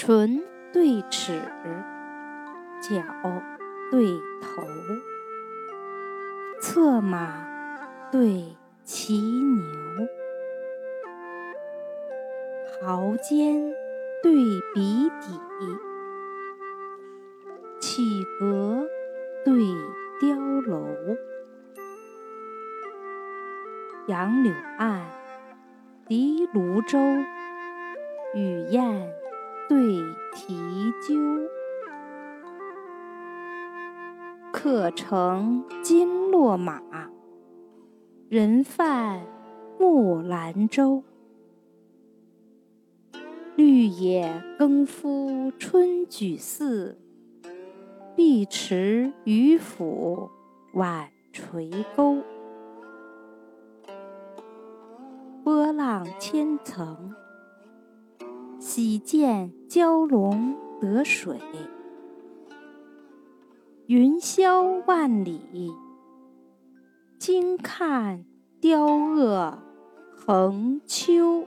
唇对齿，脚对头，策马对骑牛，毫尖对笔底，绮阁对雕楼，杨柳岸，笛芦洲，雨燕对啼鸠。客乘金络马，人泛木兰舟。绿野耕夫春举寺，碧池渔父晚垂钩。波浪千层，喜见蛟龙得水；云霄万里，惊看雕鹗横秋。